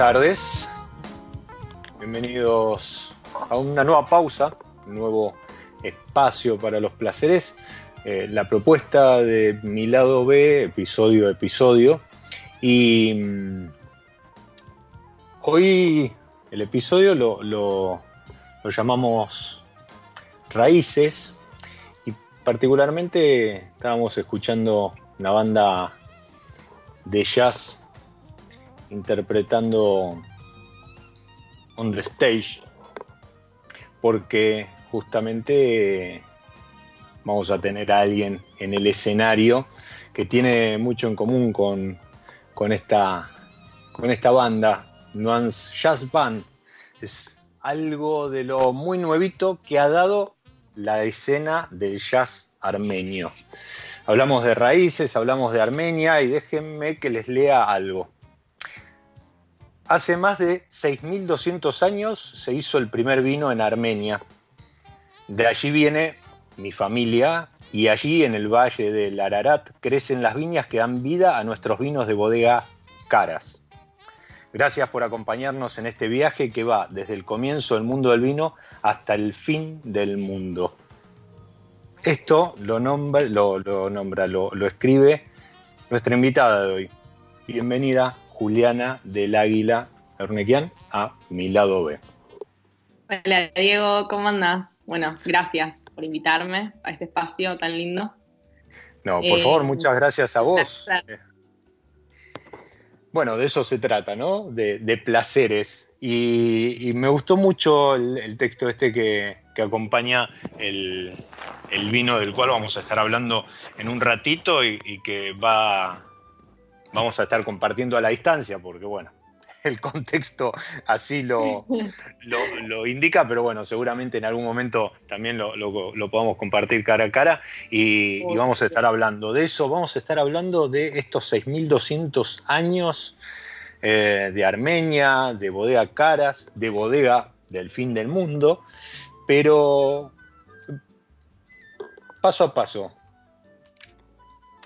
Tardes, bienvenidos a una nueva pausa, un nuevo espacio para los placeres. Eh, la propuesta de mi lado B, episodio a episodio. Y mm, hoy el episodio lo, lo, lo llamamos Raíces y particularmente estábamos escuchando una banda de jazz interpretando on the stage, porque justamente vamos a tener a alguien en el escenario que tiene mucho en común con, con, esta, con esta banda, Nuance Jazz Band. Es algo de lo muy nuevito que ha dado la escena del jazz armenio. Hablamos de raíces, hablamos de Armenia y déjenme que les lea algo. Hace más de 6.200 años se hizo el primer vino en Armenia. De allí viene mi familia y allí en el valle del Ararat crecen las viñas que dan vida a nuestros vinos de bodega caras. Gracias por acompañarnos en este viaje que va desde el comienzo del mundo del vino hasta el fin del mundo. Esto lo nombra, lo, nombra, lo escribe nuestra invitada de hoy. Bienvenida, Juliana del Águila Ernequian, a mi lado B. Hola Diego, ¿cómo andás? Bueno, gracias por invitarme a este espacio tan lindo. No, por favor, eh, muchas gracias a vos. Bueno, de eso se trata, ¿no? De, placeres. Y, me gustó mucho el, texto este que, acompaña el, vino del cual vamos a estar hablando en un ratito y, y que va, vamos a estar compartiendo a la distancia, porque bueno, el contexto así lo, lo, indica, pero bueno, seguramente en algún momento también lo, podamos compartir cara a cara y, vamos a estar hablando de eso, vamos a estar hablando de estos 6.200 años eh, de Armenia, de bodega Caras, de bodega del fin del mundo, pero paso a paso,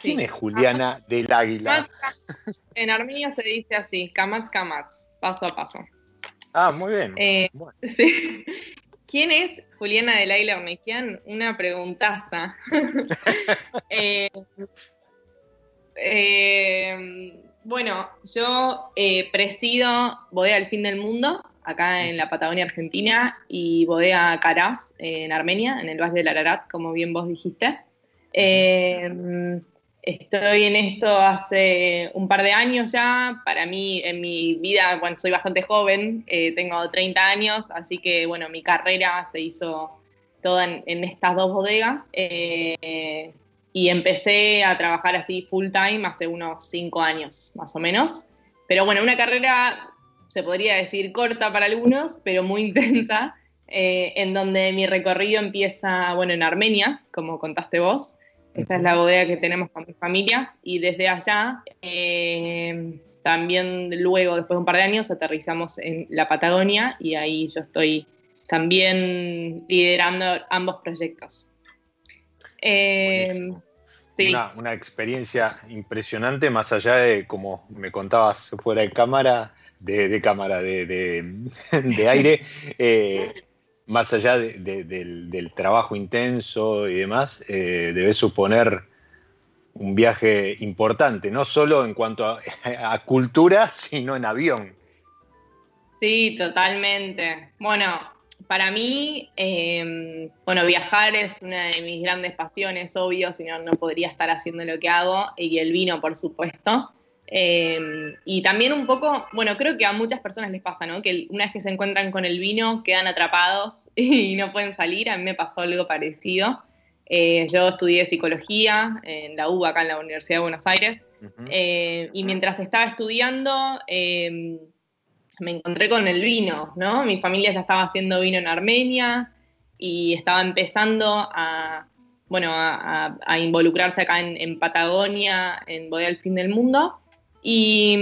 ¿Quién es Juliana del Águila? En Armenia se dice así, kamats kamats, paso a paso. Ah, muy bien. Eh, sí. ¿Quién es Juliana del Águila Ornequian? Una preguntaza. Eh, eh, bueno, yo presido Bodega El Fin del Mundo, acá en la Patagonia Argentina, y Bodega Caraz, en Armenia, en el Valle del Ararat, como bien vos dijiste. Estoy en esto hace un par de años ya. Para mí, en mi vida, bueno, soy bastante joven, eh, tengo 30 años, así que, bueno, mi carrera se hizo toda en, estas dos bodegas. Eh, y empecé a trabajar así full time hace unos 5 años, más o menos. Pero bueno, una carrera, se podría decir, corta para algunos, pero muy intensa, eh, en donde mi recorrido empieza, bueno, en Armenia, como contaste vos. Esta es la bodega que tenemos con mi familia y desde allá eh, también luego, después de un par de años, aterrizamos en la Patagonia y ahí yo estoy también liderando ambos proyectos. Eh, una, experiencia impresionante, más allá de, como me contabas fuera de cámara, de, cámara, de, aire, eh, más allá del, trabajo intenso y demás, eh, debe suponer un viaje importante, no solo en cuanto a, cultura, sino en avión. Sí, totalmente. Bueno, para mí, em, bueno, viajar es una de mis grandes pasiones, obvio, si no, no podría estar haciendo lo que hago, y el vino, por supuesto. Em, y también un poco, bueno, creo que a muchas personas les pasa, ¿no? Que una vez que se encuentran con el vino quedan atrapados y no pueden salir. A mí me pasó algo parecido. Eh, yo estudié psicología en la UBA, acá en la Universidad de Buenos Aires. Eh, y mientras estaba estudiando, em, me encontré con el vino, ¿no? Mi familia ya estaba haciendo vino en Armenia y estaba empezando a, bueno, a, involucrarse acá en, en, Patagonia, en Bodega del Fin del Mundo. Y,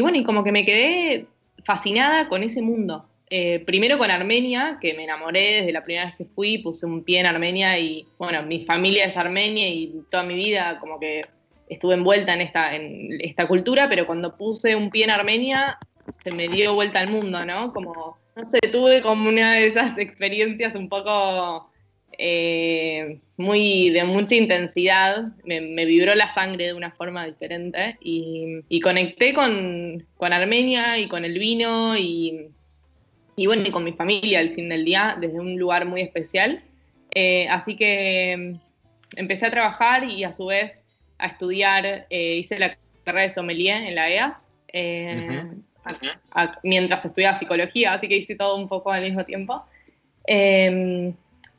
bueno, y como que me quedé fascinada con ese mundo. Eh, primero con Armenia, que me enamoré desde la primera vez que fui, puse un pie en Armenia y bueno, mi familia es armenia y toda mi vida como que estuve envuelta en esta, en esta cultura, pero cuando puse un pie en Armenia se me dio vuelta al mundo, ¿no? Como, no sé, tuve como una de esas experiencias un poco eh, muy de mucha intensidad, me, vibró la sangre de una forma diferente y, conecté con, Armenia y con el vino y, bueno, y con mi familia al fin del día desde un lugar muy especial. Eh, así que empecé a trabajar y a su vez a estudiar, eh, hice la carrera de sommelier en la EAS. mientras estudiaba psicología, así que hice todo un poco al mismo tiempo.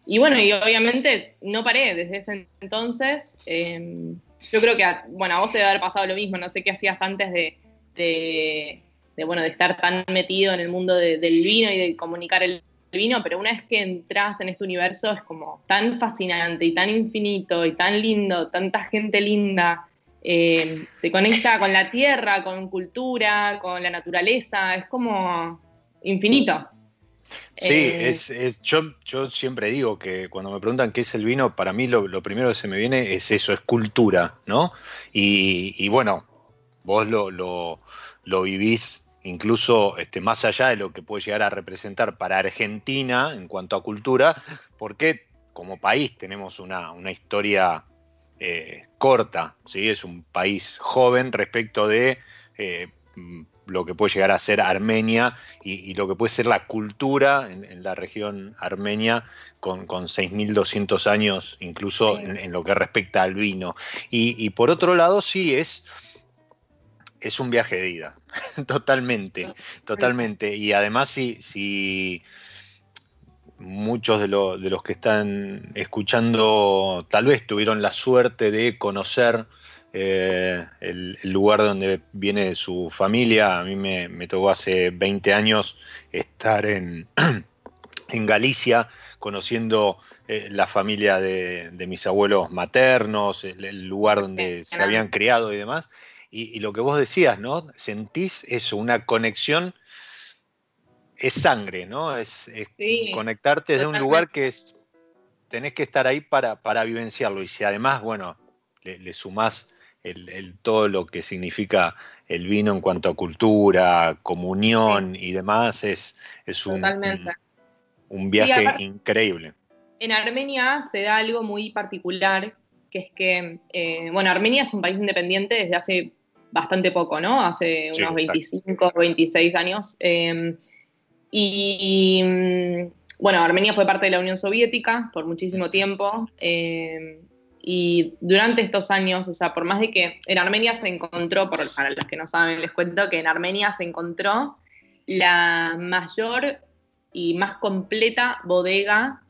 Y bueno, y obviamente no paré desde ese entonces. Em, yo creo que, a, bueno, a vos te debe haber pasado lo mismo, no sé qué hacías antes de, de, bueno, de estar tan metido en el mundo del vino y de comunicar el vino, pero una vez que entras en este universo es como tan fascinante y tan infinito y tan lindo, tanta gente linda, em, te conecta con la tierra, con cultura, con la naturaleza, es como infinito. Sí, eh, es, yo, yo, siempre digo que cuando me preguntan qué es el vino, para mí lo, primero que se me viene es eso, es cultura, ¿no? Y, bueno, vos lo, lo, vivís incluso este, más allá de lo que puede llegar a representar para Argentina en cuanto a cultura, porque como país tenemos una, historia eh, corta, ¿sí? es un país joven respecto de eh, lo que puede llegar a ser Armenia y, lo que puede ser la cultura en, la región armenia con, con 6.200 años, incluso en, lo que respecta al vino. Y, por otro lado, sí, es, es un viaje de ida, totalmente, totalmente. Y además, si, si muchos de, de los que están escuchando tal vez tuvieron la suerte de conocer eh, el, lugar donde viene su familia. A mí me, tocó hace 20 años estar en, en Galicia conociendo eh, la familia de, mis abuelos maternos, el, lugar donde se habían criado y demás. Y, lo que vos decías, ¿no? Sentís eso, una conexión, es sangre, ¿no? Es, conectarte desde un lugar que es, tenés que estar ahí para, para vivenciarlo. Y si además, bueno, le, le sumás el, todo lo que significa el vino en cuanto a cultura, comunión y demás, es, es un, un, viaje increíble. En Armenia se da algo muy particular, que es que, eh, bueno, Armenia es un país independiente desde hace bastante poco, ¿no? Hace unos 25 o 26 años. Em, y, mm, bueno, Armenia fue parte de la Unión Soviética por muchísimo tiempo. Em, y durante estos años, o sea, por más de que en Armenia se encontró, para los que no saben, les cuento que en Armenia se encontró la mayor y más completa bodega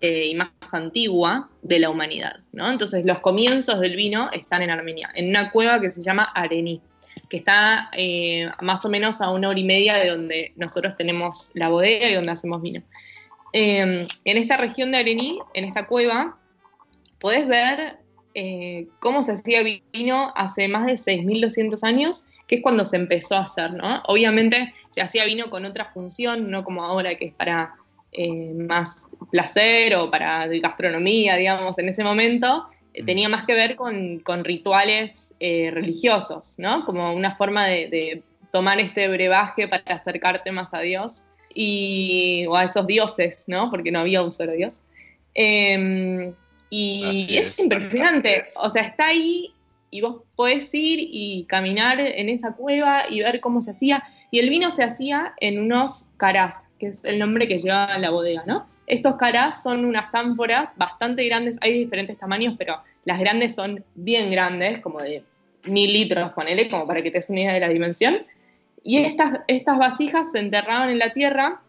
eh, y más antigua de la humanidad, ¿no? Entonces los comienzos del vino están en Armenia, en una cueva que se llama Arení, que está eh, más o menos a una hora y media de donde nosotros tenemos la bodega y donde hacemos vino. Eh, en esta región de Arení, en esta cueva, podés ver eh, cómo se hacía vino hace más de 6.200 años, que es cuando se empezó a hacer, ¿no? Obviamente se hacía vino con otra función, no como ahora que es para eh, más placer o para gastronomía, digamos, en ese momento, eh, tenía más que ver con, rituales religiosos, ¿no? Como una forma de, tomar este brebaje para acercarte más a Dios y, o a esos dioses, ¿no? Porque no había un solo Dios. Em, y es, impresionante. O sea, está ahí y vos podés ir y caminar en esa cueva y ver cómo se hacía. Y el vino se hacía en unos carás, que es el nombre que lleva la bodega, ¿no? Estos carás son unas ánforas bastante grandes, hay diferentes tamaños, pero las grandes son bien grandes, como de mil litros, ponele, como para que te des una idea de la dimensión. Y estas, estas vasijas se enterraban en la tierra,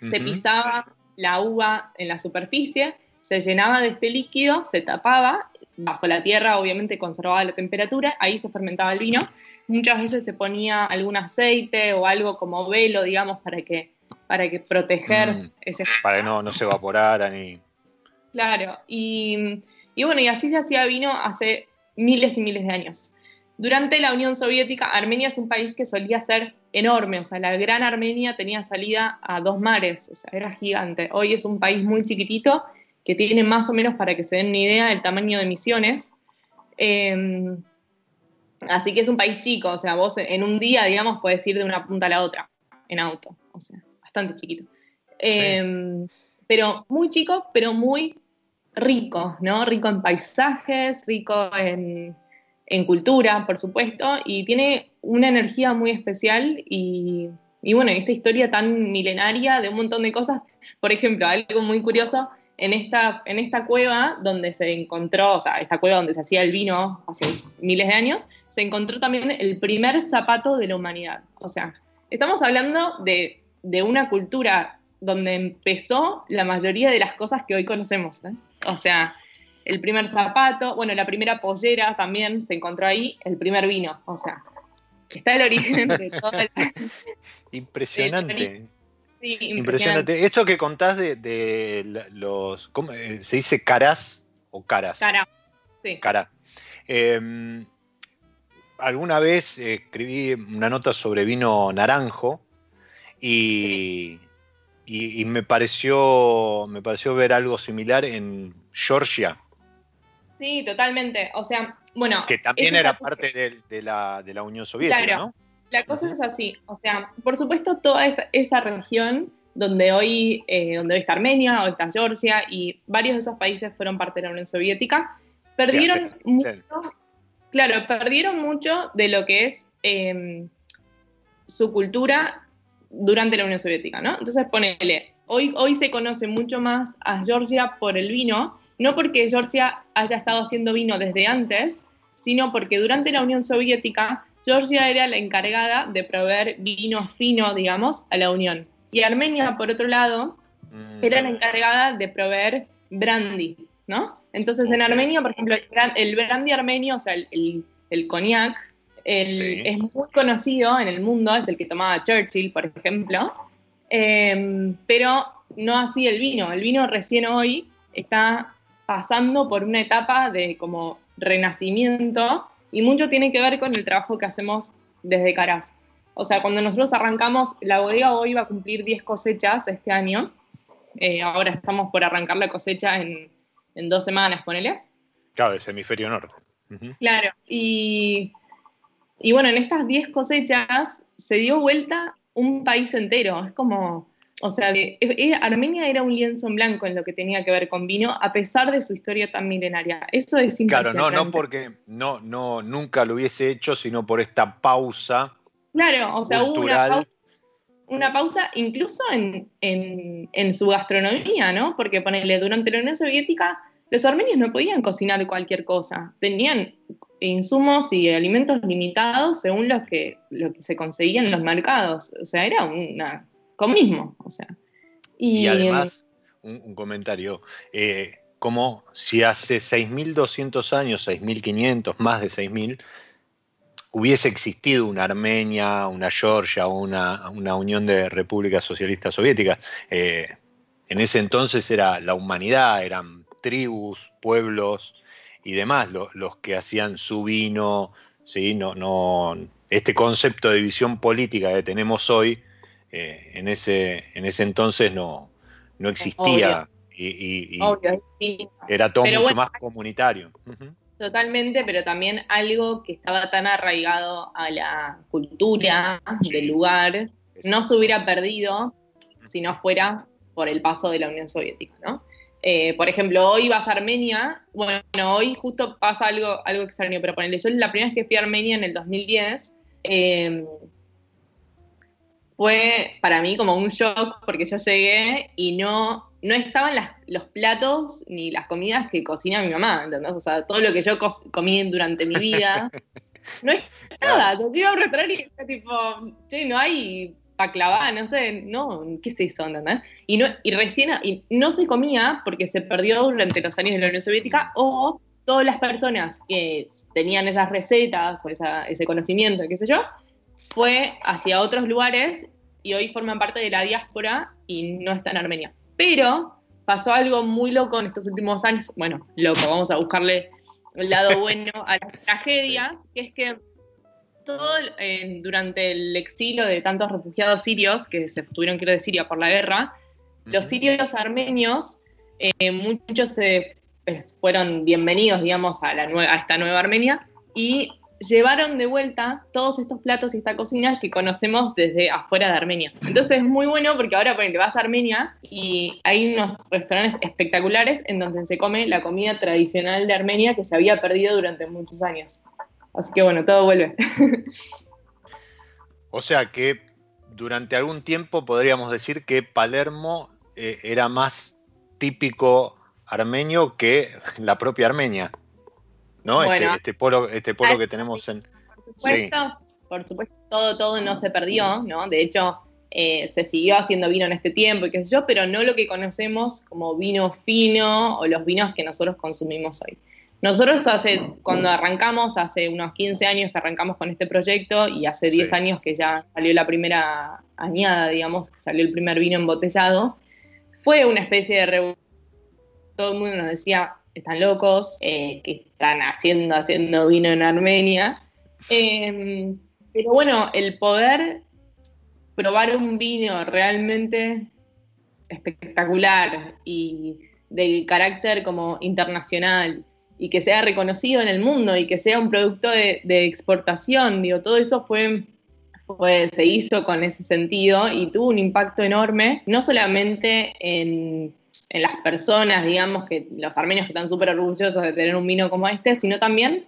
se pisaba la uva en la superficie se llenaba de este líquido, se tapaba, bajo la tierra obviamente conservaba la temperatura, ahí se fermentaba el vino. Muchas veces se ponía algún aceite o algo como velo, digamos, para que, para que proteger mm, ese... Para que no, no se evaporara ni... Claro, y, y bueno, y así se hacía vino hace miles y miles de años. Durante la Unión Soviética, Armenia es un país que solía ser enorme, o sea, la gran Armenia tenía salida a dos mares, o sea, era gigante. Hoy es un país muy chiquitito que tiene más o menos para que se den una idea del tamaño de emisiones. Em, así que es un país chico, o sea, vos en un día, digamos, puedes ir de una punta a la otra en auto, o sea, bastante chiquito. Em, pero muy chico, pero muy rico, ¿no? Rico en paisajes, rico en, en cultura, por supuesto, y tiene una energía muy especial y, y bueno, esta historia tan milenaria de un montón de cosas. Por ejemplo, algo muy curioso en esta, en esta cueva donde se encontró, o sea, esta cueva donde se hacía el vino hace miles de años, se encontró también el primer zapato de la humanidad. O sea, estamos hablando de, una cultura donde empezó la mayoría de las cosas que hoy conocemos. ¿eh? O sea, el primer zapato, bueno, la primera pollera también se encontró ahí, el primer vino. O sea, está el origen de todo el... Impresionante. Impresionante. Esto que contás de, los. ¿cómo, eh, ¿Se dice caras o caras? Cara, sí. Cara. Em, alguna vez escribí una nota sobre vino naranjo y, y, me, pareció, me pareció ver algo similar en Georgia. Sí, totalmente. O sea, bueno. Que también era parte de, la, de, la, Unión Soviética, ¿no? La cosa es así, o sea, por supuesto toda esa, región donde hoy, eh, donde está Armenia o está Georgia y varios de esos países fueron parte de la Unión Soviética, perdieron mucho, claro, perdieron mucho de lo que es em, su cultura durante la Unión Soviética, ¿no? Entonces ponele, hoy, hoy se conoce mucho más a Georgia por el vino, no porque Georgia haya estado haciendo vino desde antes, sino porque durante la Unión Soviética Georgia era la encargada de proveer vino fino, digamos, a la Unión. Y Armenia, por otro lado, mm. era la encargada de proveer brandy, ¿no? Entonces en Armenia, por ejemplo, el brandy armenio, o sea, el, el, cognac, es muy conocido en el mundo, es el que tomaba Churchill, por ejemplo, em, pero no así el vino. El vino recién hoy está pasando por una etapa de como renacimiento y mucho tiene que ver con el trabajo que hacemos desde Caras. O sea, cuando nosotros arrancamos, la bodega hoy va a cumplir 10 cosechas este año. Eh, ahora estamos por arrancar la cosecha en, en dos semanas, ponele. Claro, es hemisferio norte. Claro, y, y bueno, en estas 10 cosechas se dio vuelta un país entero. Es como, o sea, Armenia era un lienzo en blanco en lo que tenía que ver con vino, a pesar de su historia tan milenaria. Eso es impresionante. Claro, no, no porque no, no, nunca lo hubiese hecho, sino por esta pausa. Claro, o sea, hubo una pausa, incluso en, en, su gastronomía, ¿no? Porque ponele, durante la Unión Soviética, los armenios no podían cocinar cualquier cosa. Tenían insumos y alimentos limitados según los que, lo que se conseguía en los mercados. O sea, era una mismo, o sea. Y, además, un, comentario, eh, como si hace 6.200 años, 6.500, más de 6.000, hubiese existido una Armenia, una Georgia, una, una Unión de Repúblicas Socialistas Soviéticas. Eh, en ese entonces era la humanidad, eran tribus, pueblos y demás los que hacían su vino, ¿sí? no, no, este concepto de división política que tenemos hoy eh, en, ese, en ese entonces no, no existía y, era todo mucho más comunitario. Totalmente, pero también algo que estaba tan arraigado a la cultura del lugar, no se hubiera perdido si no fuera por el paso de la Unión Soviética, ¿no? Eh, por ejemplo, hoy vas a Armenia, bueno, hoy justo pasa algo, algo extraño, pero ponele, yo la primera vez que fui a Armenia en el 2010, eh, fue para mí como un shock porque yo llegué y no, no estaban los platos ni las comidas que cocina mi mamá, ¿entendés? O sea, todo lo que yo comí durante mi vida. no estaba, yo iba a un restaurante y tipo, che, no hay baklava, no sé, no, ¿qué es eso, entendés? Y, no, y recién, y no se comía porque se perdió durante los años de la Unión Soviética o todas las personas que tenían esas recetas o ese conocimiento, qué sé yo, fue hacia otros lugares y hoy forman parte de la diáspora y no está en Armenia. Pero pasó algo muy loco en estos últimos años, bueno, loco, vamos a buscarle el lado bueno a la tragedia, que es que todo durante el exilio de tantos refugiados sirios que se tuvieron que ir de Siria por la guerra, los sirios armenios, eh, muchos se fueron bienvenidos, digamos, a, la a esta nueva Armenia y llevaron de vuelta todos estos platos y esta cocina que conocemos desde afuera de Armenia. Entonces es muy bueno porque ahora te vas a Armenia y hay unos restaurantes espectaculares en donde se come la comida tradicional de Armenia que se había perdido durante muchos años. Así que bueno, todo vuelve. o sea que durante algún tiempo podríamos decir que Palermo eh, era más típico armenio que la propia Armenia. ¿No? Este, este, polo, este polo que tenemos en. Por supuesto, por supuesto, todo, todo no se perdió, ¿no? De hecho, eh, se siguió haciendo vino en este tiempo y qué sé yo, pero no lo que conocemos como vino fino o los vinos que nosotros consumimos hoy. Nosotros hace, cuando arrancamos, hace unos 15 años que arrancamos con este proyecto y hace 10 años que ya salió la primera añada, digamos, que salió el primer vino embotellado, fue una especie de revolución. Todo el mundo nos decía, están locos, eh, que están haciendo, haciendo vino en Armenia. Em, pero bueno, el poder probar un vino realmente espectacular y del carácter como internacional y que sea reconocido en el mundo y que sea un producto de, exportación, digo, todo eso fue, fue, se hizo con ese sentido y tuvo un impacto enorme, no solamente en en las personas, digamos, que los armenios que están súper orgullosos de tener un vino como este, sino también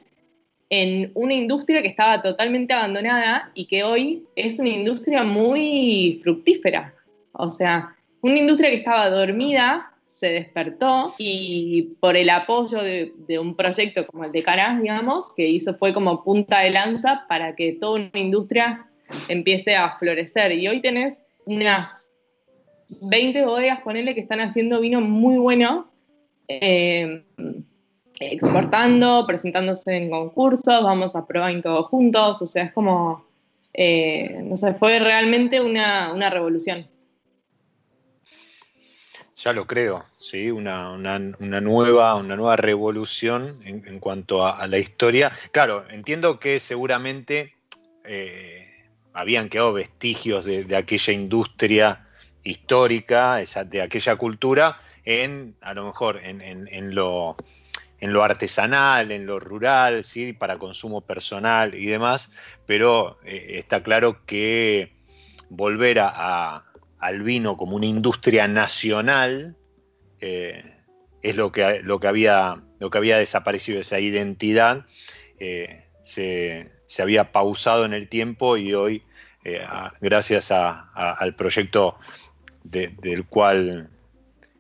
en una industria que estaba totalmente abandonada y que hoy es una industria muy fructífera. O sea, una industria que estaba dormida se despertó y por el apoyo de, un proyecto como el de Caras, digamos, que hizo fue como punta de lanza para que toda una industria empiece a florecer. Y hoy tenés unas 20 bodegas, ponele, que están haciendo vino muy bueno. Eh, exportando, presentándose en concursos, vamos a probar todos juntos, o sea, es como, eh, no sé, fue realmente una, revolución. Ya lo creo, sí, una, nueva, una nueva revolución en, cuanto a, la historia. Claro, entiendo que seguramente eh, habían quedado vestigios de, aquella industria histórica, de aquella cultura, en a lo mejor en lo artesanal, en lo rural, ¿sí? para consumo personal y demás, pero eh, está claro que volver a, al vino como una industria nacional eh, es lo que, lo, que había, lo que había desaparecido, esa identidad eh, se, había pausado en el tiempo y hoy, gracias al proyecto del cual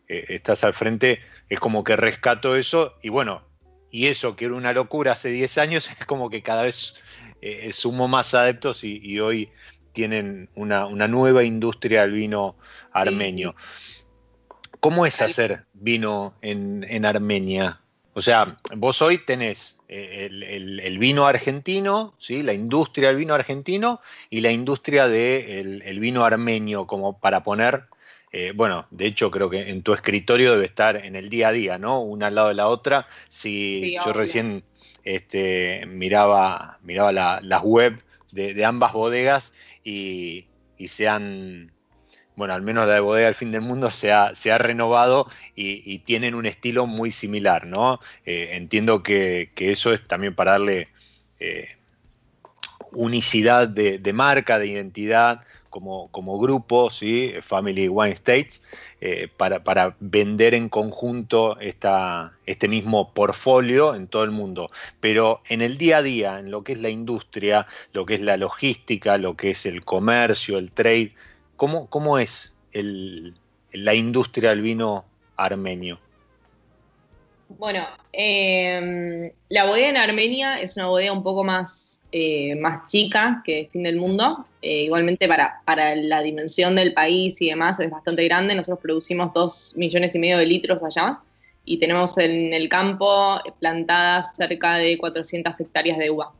estás al frente, es como que rescató eso y bueno, y eso que era una locura hace 10 años, es como que cada vez eh, sumó más adeptos y, hoy tienen una, nueva industria del vino armenio. ¿Cómo es hacer vino en, Armenia? O sea, vos hoy tenés eh, el, vino argentino, ¿sí? la industria del vino argentino y la industria del el vino armenio, como para poner eh, bueno, de hecho creo que en tu escritorio debe estar en el día a día, ¿no? Una al lado de la otra. Si yo recién este, miraba, miraba las web de, ambas bodegas y, se han, bueno, al menos la de Bodega del Fin del Mundo se ha, se ha renovado y, tienen un estilo muy similar, ¿no? Eh, entiendo que, eso es también para darle eh, unicidad de marca, de identidad como, grupo, ¿sí? Family Wine States, eh, para, vender en conjunto esta, este mismo portfolio en todo el mundo. Pero en el día a día, en lo que es la industria, lo que es la logística, lo que es el comercio, el trade, ¿cómo, cómo es la industria del vino armenio? Bueno, em, la bodega en Armenia es una bodega un poco más eh, más chica que Fin del Mundo. Eh, igualmente para, para la dimensión del país y demás es bastante grande. Nosotros producimos dos millones y medio de litros allá y tenemos en el campo plantadas cerca de 400 hectáreas de uva.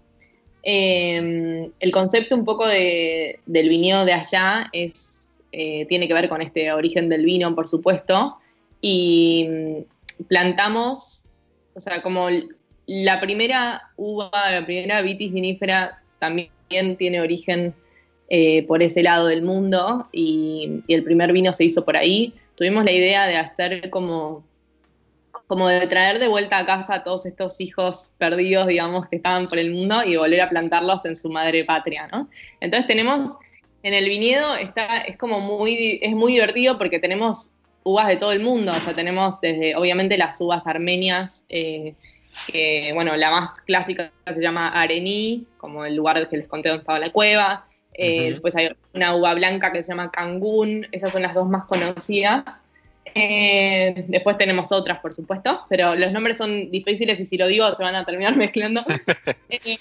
Em, el concepto un poco del viñedo de allá es, eh, tiene que ver con este origen del vino, por supuesto, y mm, plantamos, o sea, como la primera uva, la primera vitis vinífera también tiene origen eh, por ese lado del mundo y, el primer vino se hizo por ahí. Tuvimos la idea de hacer como, como de traer de vuelta a casa a todos estos hijos perdidos, digamos, que estaban por el mundo y volver a plantarlos en su madre patria, ¿no? Entonces tenemos, en el viñedo está, es como muy, es muy divertido porque tenemos uvas de todo el mundo, o sea, tenemos desde, obviamente, las uvas armenias, eh, que, bueno, la más clásica se llama Arení, como el lugar que les conté donde estaba la cueva. Eh, después hay una uva blanca que se llama Cangún, esas son las dos más conocidas. Eh, después tenemos otras, por supuesto, pero los nombres son difíciles y si lo digo se van a terminar mezclando. Eh,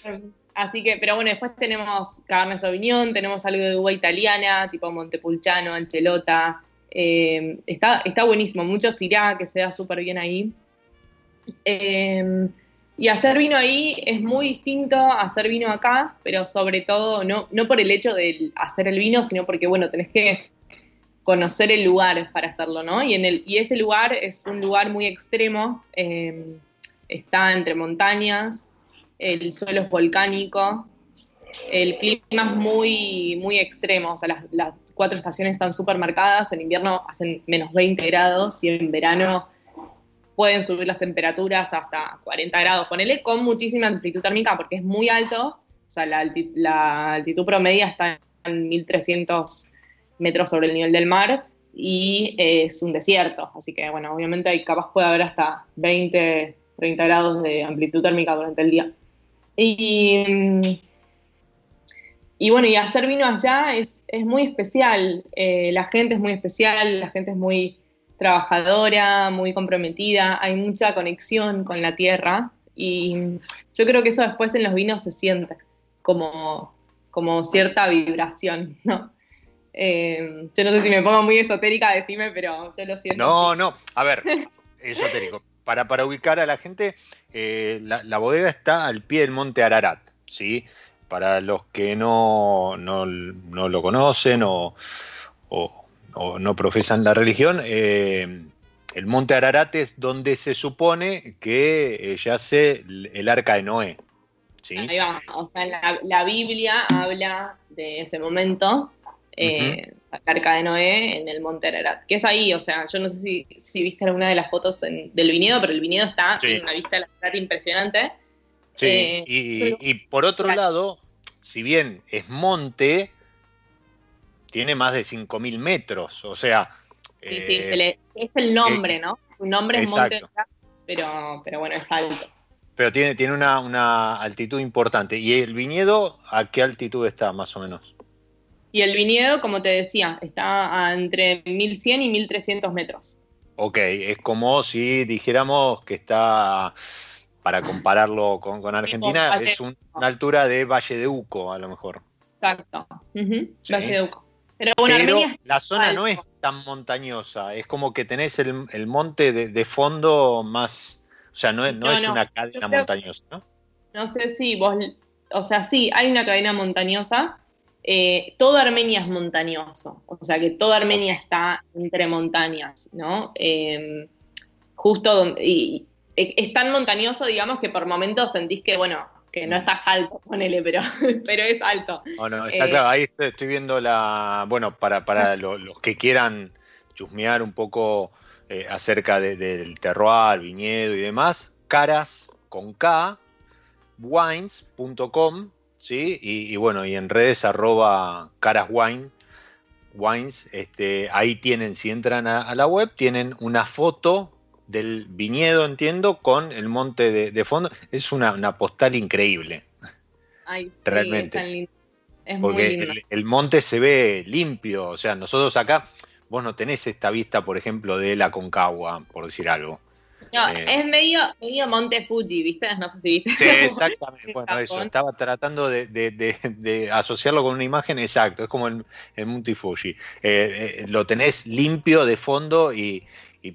así que, pero bueno, después tenemos Cabernet Sauvignon, tenemos algo de uva italiana, tipo Montepulciano, Anchelota. está, está buenísimo, mucho Syrah que se da súper bien ahí. Em, y hacer vino ahí es muy distinto a hacer vino acá, pero sobre todo no, no por el hecho de hacer el vino, sino porque, bueno, tenés que conocer el lugar para hacerlo, ¿no? Y, en el, y ese lugar es un lugar muy extremo, em, está entre montañas, el suelo es volcánico, el clima es muy, muy extremo, o sea, las, cuatro estaciones están súper marcadas, en invierno hacen menos 20 grados y en verano pueden subir las temperaturas hasta 40 grados, ponele, con muchísima amplitud térmica porque es muy alto, o sea, la, altitud promedia está en 1300 metros sobre el nivel del mar, y es un desierto, así que bueno, obviamente hay capaz puede haber hasta 20, 30 grados de amplitud térmica durante el día. Y, y bueno, y hacer vino allá es, muy especial, eh, la gente es muy especial, la gente es muy trabajadora, muy comprometida, hay mucha conexión con la tierra y yo creo que eso después en los vinos se siente como, como cierta vibración, ¿no? Eh, yo no sé si me pongo muy esotérica, decime, pero yo lo siento. No, no, a ver, esotérico. Para, para ubicar a la gente, eh, la, bodega está al pie del monte Ararat, ¿sí? Para los que no, no, lo conocen o, no profesan la religión, eh, el monte Ararat es donde se supone que yace el arca de Noé. ¿sí? Ahí va, o sea, la, la Biblia habla de ese momento eh, arca de Noé en el Monte Ararat, que es ahí, o sea, yo no sé si, viste alguna de las fotos del viñedo, pero el viñedo está en una vista de la Ararat impresionante. Sí, eh, y, por otro lado, si bien es monte, tiene más de 5.000 metros, o sea... Sí, sí, eh, es el nombre, ¿no? Su nombre es Monte pero, pero bueno, es alto. Pero tiene, tiene una, una altitud importante. ¿Y el viñedo a qué altitud está más o menos? Y el viñedo, como te decía, está entre 1100 y 1300 metros. Ok, es como si dijéramos que está, para compararlo con, Argentina, es una altura de Valle de Uco, a lo mejor. Exacto, Valle de Uco. Pero, bueno, la zona no es tan montañosa, es como que tenés el, monte de, fondo más, o sea, no, es, no, es una cadena montañosa, ¿no? No sé si vos, o sea, sí, hay una cadena montañosa, eh, toda Armenia es montañoso, o sea que toda Armenia está entre montañas, ¿no? Em, justo donde, y, es tan montañoso, digamos, que por momentos sentís que, bueno, que no estás alto, ponele, pero, pero es alto. No, no, está eh, claro, ahí estoy, viendo la, bueno, para, para los que quieran chusmear un poco eh, acerca del terroir, viñedo y demás, caras con K, wines.com ¿sí? Y, bueno, y en redes arroba caraswine, wines, este, ahí tienen, si entran a, la web, tienen una foto del viñedo, entiendo, con el monte de, fondo. Es una, postal increíble. Ay, Realmente. Es Porque El, monte se ve limpio, o sea, nosotros acá, vos no tenés esta vista, por ejemplo, de la Concagua, por decir algo. No, eh, es medio, medio Monte Fuji, ¿viste? No sé si viste. Sí, exactamente. bueno, eso. Estaba tratando de, asociarlo con una imagen, exacto. Es como el, Monte Fuji. Eh, eh, lo tenés limpio de fondo y,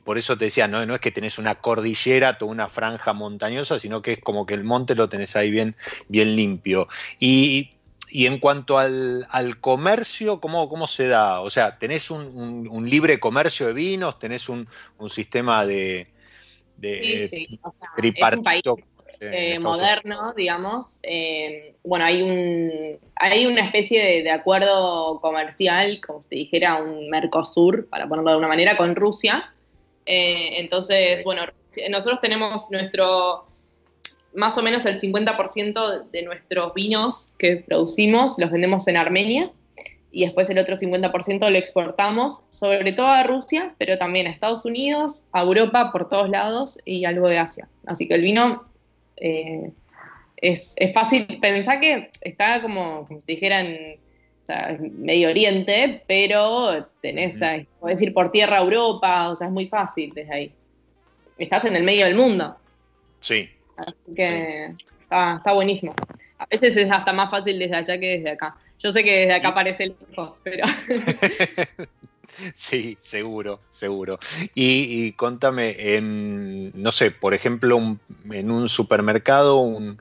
por eso te decía, no, no es que tenés una cordillera, toda una franja montañosa, sino que es como que el monte lo tenés ahí bien, bien limpio. Y, en cuanto al, comercio, ¿cómo, ¿cómo, se da? O sea, ¿tenés un, libre comercio de vinos? ¿Tenés un sistema de, de sí, es un país eh, moderno, digamos. Eh, bueno, hay un hay una especie de, acuerdo comercial, como si dijera un Mercosur, para ponerlo de alguna manera, con Rusia. Eh, entonces, bueno, nosotros tenemos nuestro más o menos el 50% de nuestros vinos que producimos los vendemos en Armenia y después el otro 50% lo exportamos, sobre todo a Rusia, pero también a Estados Unidos, a Europa, por todos lados y algo de Asia. Así que el vino eh, es, fácil pensar que está como, como si dijeran, Medio Oriente, pero tenés, uh decir, por tierra Europa, o sea, es muy fácil desde ahí. Estás en el medio del mundo. Sí. Así que Está, está buenísimo. A veces es hasta más fácil desde allá que desde acá. Yo sé que desde acá parece lejos, pero. Sí, seguro, seguro. Y, contame, en, no sé, por ejemplo, en un supermercado, un,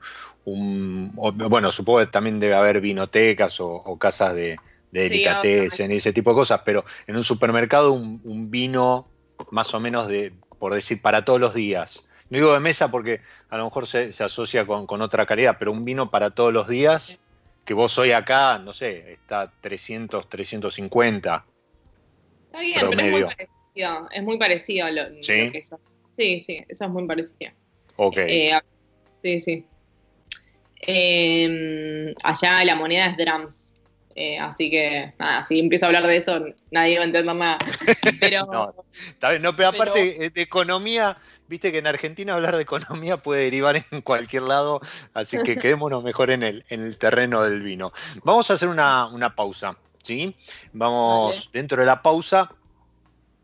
bueno, supongo que también debe haber vinotecas o, casas de, de delicatessen y ese tipo de cosas, pero en un supermercado un, vino más o menos de, por decir, para todos los días. No digo de mesa porque a lo mejor se, asocia con, con, otra calidad, pero un vino para todos los días que vos hoy acá, no sé, está 300, 350. Está bien, pero es muy parecido. Es muy parecido lo, ¿Sí? que eso. Sí, sí, eso es muy parecido. Ok. Eh, sí, sí. Em, allá la moneda es drams. Eh, así que, nada, si empiezo a hablar de eso, nadie va a entender nada. Pero, no, no, pero aparte de economía, viste que en Argentina hablar de economía puede derivar en cualquier lado, así que quedémonos mejor en el, en el terreno del vino. Vamos a hacer una, pausa, ¿sí? Vamos dentro de la pausa,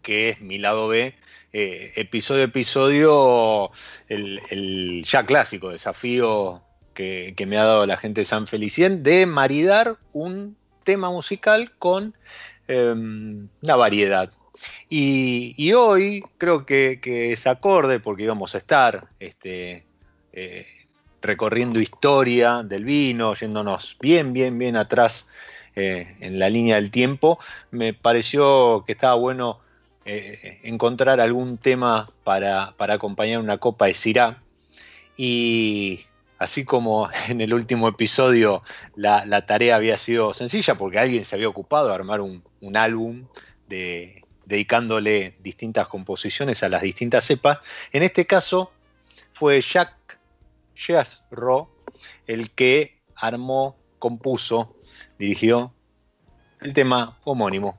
que es mi lado B, eh, episodio a episodio, el, ya clásico desafío que, me ha dado la gente de San Felicien de maridar un tema musical con em, una variedad. Y, hoy creo que, es acorde porque íbamos a estar este, eh, recorriendo historia del vino, yéndonos bien, bien, bien atrás eh, en la línea del tiempo. Me pareció que estaba bueno eh, encontrar algún tema para, acompañar una copa de Syrah. Y así como en el último episodio la, tarea había sido sencilla porque alguien se había ocupado de armar un, álbum dedicándole distintas composiciones a las distintas cepas, en este caso fue Jacques Jazro el que armó, compuso, dirigió el tema homónimo,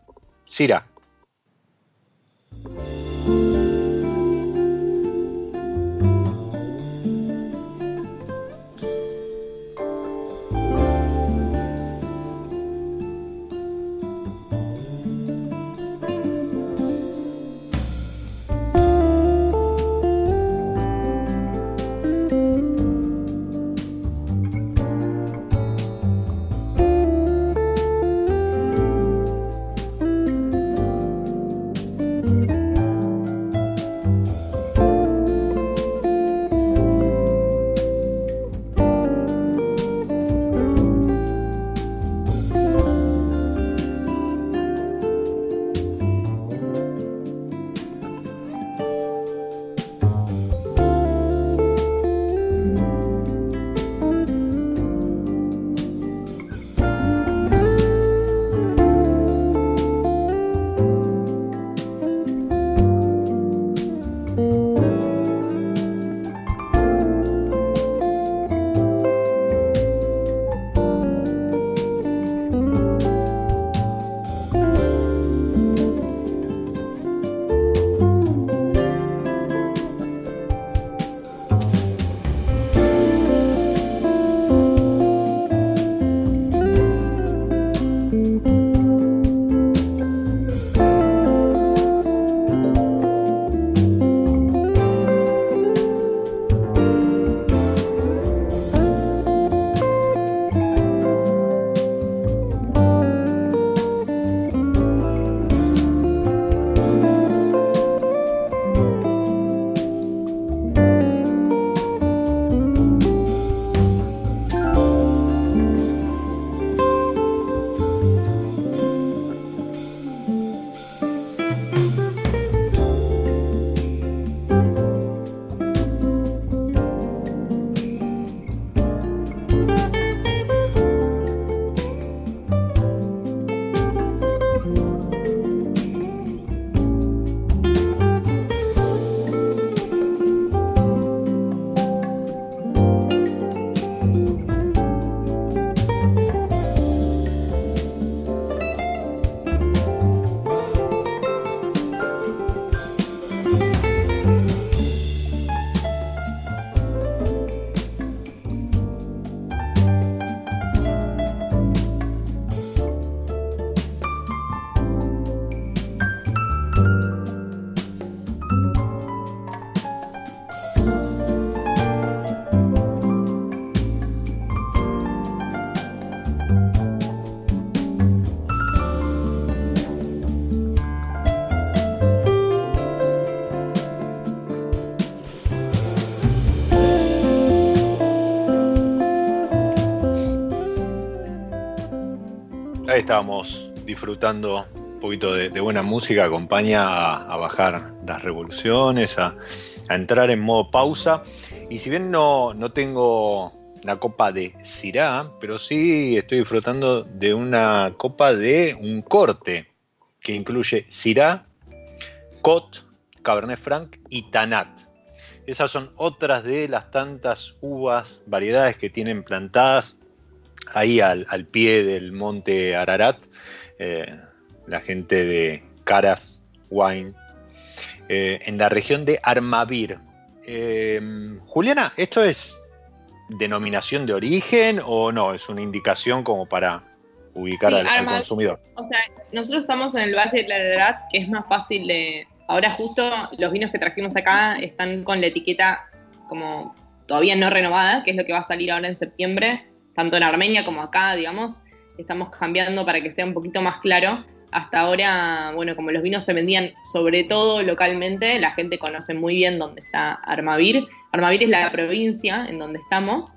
Syrah. estábamos disfrutando un poquito de, buena música, acompaña a, bajar las revoluciones, a, entrar en modo pausa. Y si bien no, no tengo la copa de Syrah, pero sí estoy disfrutando de una copa de un corte que incluye Syrah, Cot, Cabernet Franc y Tanat. Esas son otras de las tantas uvas, variedades que tienen plantadas ahí al, pie del monte Ararat, eh, la gente de Caras Wine, eh, en la región de Armavir. Juliana, ¿esto es denominación de origen o no? ¿Es una indicación como para ubicar al, consumidor? O sea, nosotros estamos en el Valle de la Ararat, que es más fácil de... Ahora justo los vinos que trajimos acá están con la etiqueta como todavía no renovada, que es lo que va a salir ahora en septiembre, tanto en Armenia como acá, digamos. Estamos cambiando para que sea un poquito más claro. Hasta ahora, bueno, como los vinos se vendían sobre todo localmente, la gente conoce muy bien dónde está Armavir. Armavir es la provincia en donde estamos,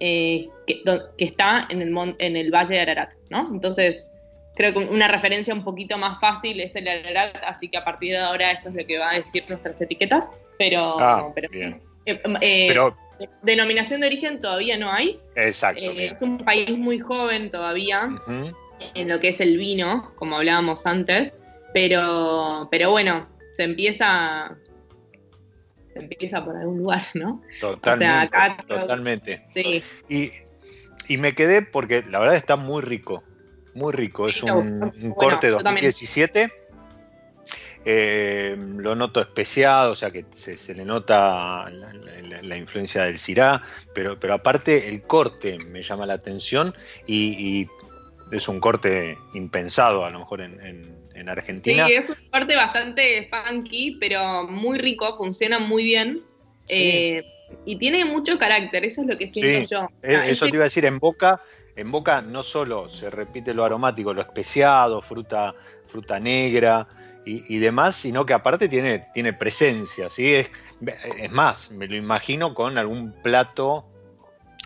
eh, que, está en el, en el Valle de Ararat, ¿no? Entonces, creo que una referencia un poquito más fácil es el Ararat, así que a partir de ahora eso es lo que va a decir nuestras etiquetas. Pero, ah, pero, bien. Eh, eh, pero Denominación de origen todavía no hay. Exacto. Eh, es un país muy joven todavía en lo que es el vino, como hablábamos antes, pero, pero bueno, se empieza se empieza por algún lugar, ¿no? Totalmente. totalmente. Sí. Y, me quedé porque la verdad está muy rico, muy rico. Es un, corte 2017 eh, lo noto especiado, o sea que se, le nota la, influencia del Cirá, pero, pero aparte el corte me llama la atención y, es un corte impensado a lo mejor en, Argentina. Sí, es un corte bastante funky, pero muy rico, funciona muy bien. Eh, y tiene mucho carácter, eso es lo que siento yo. Eh, eso te iba a decir, en boca, en boca no solo se repite lo aromático, lo especiado, fruta, fruta negra, y, demás, sino que aparte tiene, tiene presencia, ¿sí? Es, es más, me lo imagino con algún plato,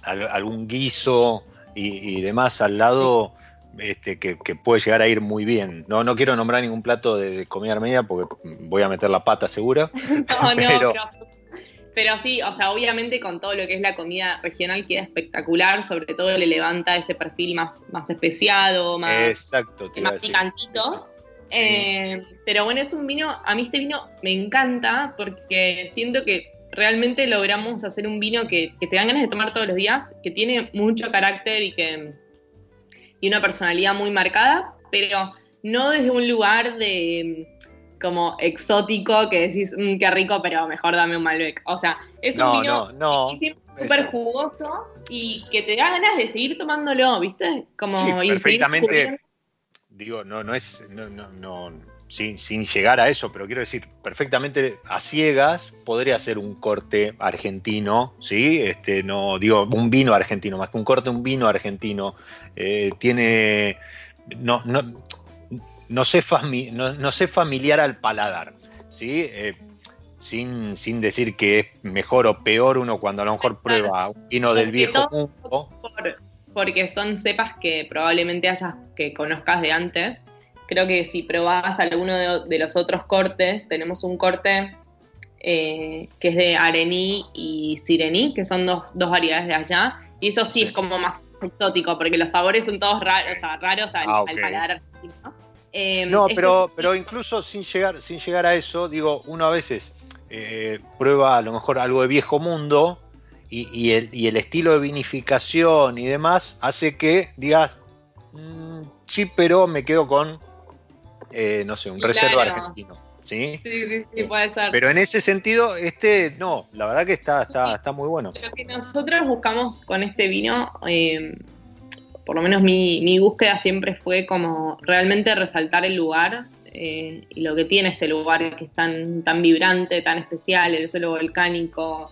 algún guiso y, demás al lado este, que, puede llegar a ir muy bien. No, no quiero nombrar ningún plato de, comida armenia porque voy a meter la pata segura. No, no, pero... pero... sí, o sea, obviamente con todo lo que es la comida regional queda espectacular, sobre todo le levanta ese perfil más, más especiado, más, Exacto, más picantito. Eh, pero bueno, es un vino, a mí este vino me encanta porque siento que realmente logramos hacer un vino que, te dan ganas de tomar todos los días, que tiene mucho carácter y que y una personalidad muy marcada, pero no desde un lugar de como exótico que decís, mm, qué rico, pero mejor dame un Malbec. O sea, es un vino súper jugoso y que te da ganas de seguir tomándolo, ¿viste? Como sí, perfectamente digo, no, no es, no, no, sin, sin, llegar a eso, pero quiero decir, perfectamente a ciegas podría ser un corte argentino, ¿sí? Este, no, digo, un vino argentino, más que un corte, un vino argentino. Eh, tiene, no, no, no, sé no, sé familiar al paladar, ¿sí? Eh, sin, sin, decir que es mejor o peor uno cuando a lo mejor prueba un vino del viejo mundo porque son cepas que probablemente hayas que conozcas de antes. Creo que si probás alguno de, los otros cortes, tenemos un corte eh, que es de arení y sirení, que son dos, variedades de allá. Y eso sí es como más exótico, porque los sabores son todos raros, o sea, raros al, ah, paladar argentino. Eh, no, pero, pero incluso sin llegar, sin llegar a eso, digo, uno a veces eh, prueba a lo mejor algo de viejo mundo y, el, estilo de vinificación y demás hace que digas, mm, sí, pero me quedo con, eh, no sé, un reserva argentino. ¿sí? Sí, sí, sí, puede ser. Pero en ese sentido, este no, la verdad que está, está, está muy bueno. Lo que nosotros buscamos con este vino, em, por lo menos mi, búsqueda siempre fue como realmente resaltar el lugar eh, y lo que tiene este lugar que es tan, tan vibrante, tan especial, el suelo volcánico.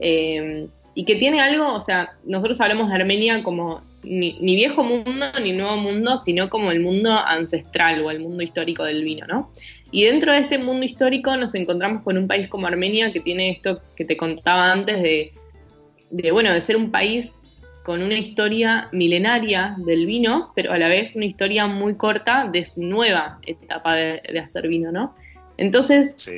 Eh, y que tiene algo, o sea, nosotros hablamos de Armenia como ni, viejo mundo ni nuevo mundo, sino como el mundo ancestral o el mundo histórico del vino, ¿no? Y dentro de este mundo histórico nos encontramos con un país como Armenia que tiene esto que te contaba antes de, bueno, de ser un país con una historia milenaria del vino, pero a la vez una historia muy corta de su nueva etapa de, hacer vino, ¿no? Entonces,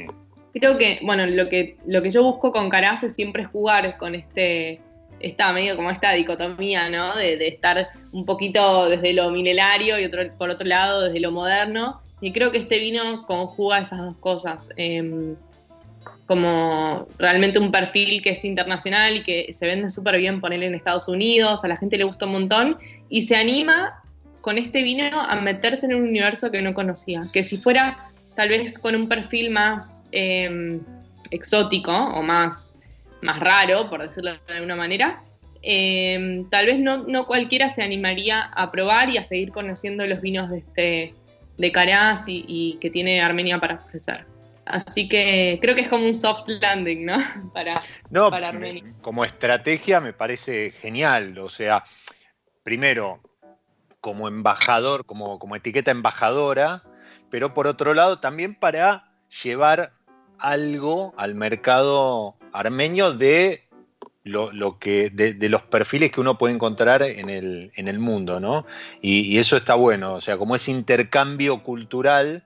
creo que, bueno, lo que, lo que yo busco con Carace siempre es jugar con este, esta medio como esta dicotomía, ¿no? De, estar un poquito desde lo milenario y otro, por otro lado desde lo moderno. Y creo que este vino conjuga esas dos cosas. Em, como realmente un perfil que es internacional y que se vende súper bien ponerle en Estados Unidos, a la gente le gusta un montón, y se anima con este vino a meterse en un universo que no conocía, que si fuera tal vez con un perfil más em, exótico o más, más raro, por decirlo de alguna manera, em, tal vez no, no, cualquiera se animaría a probar y a seguir conociendo los vinos de, este, de Caraz y que tiene Armenia para ofrecer. Así que creo que es como un soft landing, ¿no? Para, no, para Armenia. Como estrategia me parece genial. O sea, primero, como embajador, como, como etiqueta embajadora, pero por otro lado también para llevar algo al mercado armenio de lo, que, de, los perfiles que uno puede encontrar en el, en el mundo, ¿no? Y, eso está bueno, o sea, como ese intercambio cultural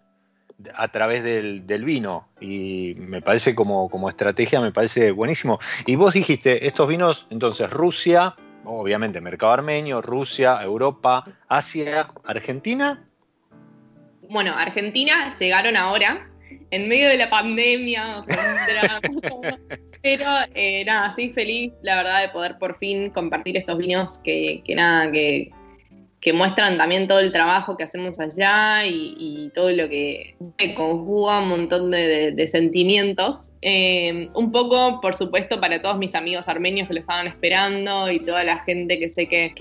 a través del, vino y me parece como, como, estrategia, me parece buenísimo. Y vos dijiste, estos vinos, entonces Rusia, obviamente mercado armenio, Rusia, Europa, Asia, Argentina. Bueno, Argentina llegaron ahora, en medio de la pandemia, pero eh, nada, estoy feliz, la verdad, de poder por fin compartir estos vinos que, que nada, que que muestran también todo el trabajo que hacemos allá y, todo lo que, conjuga un montón de, sentimientos. Eh, un poco, por supuesto, para todos mis amigos armenios que lo estaban esperando y toda la gente que sé que,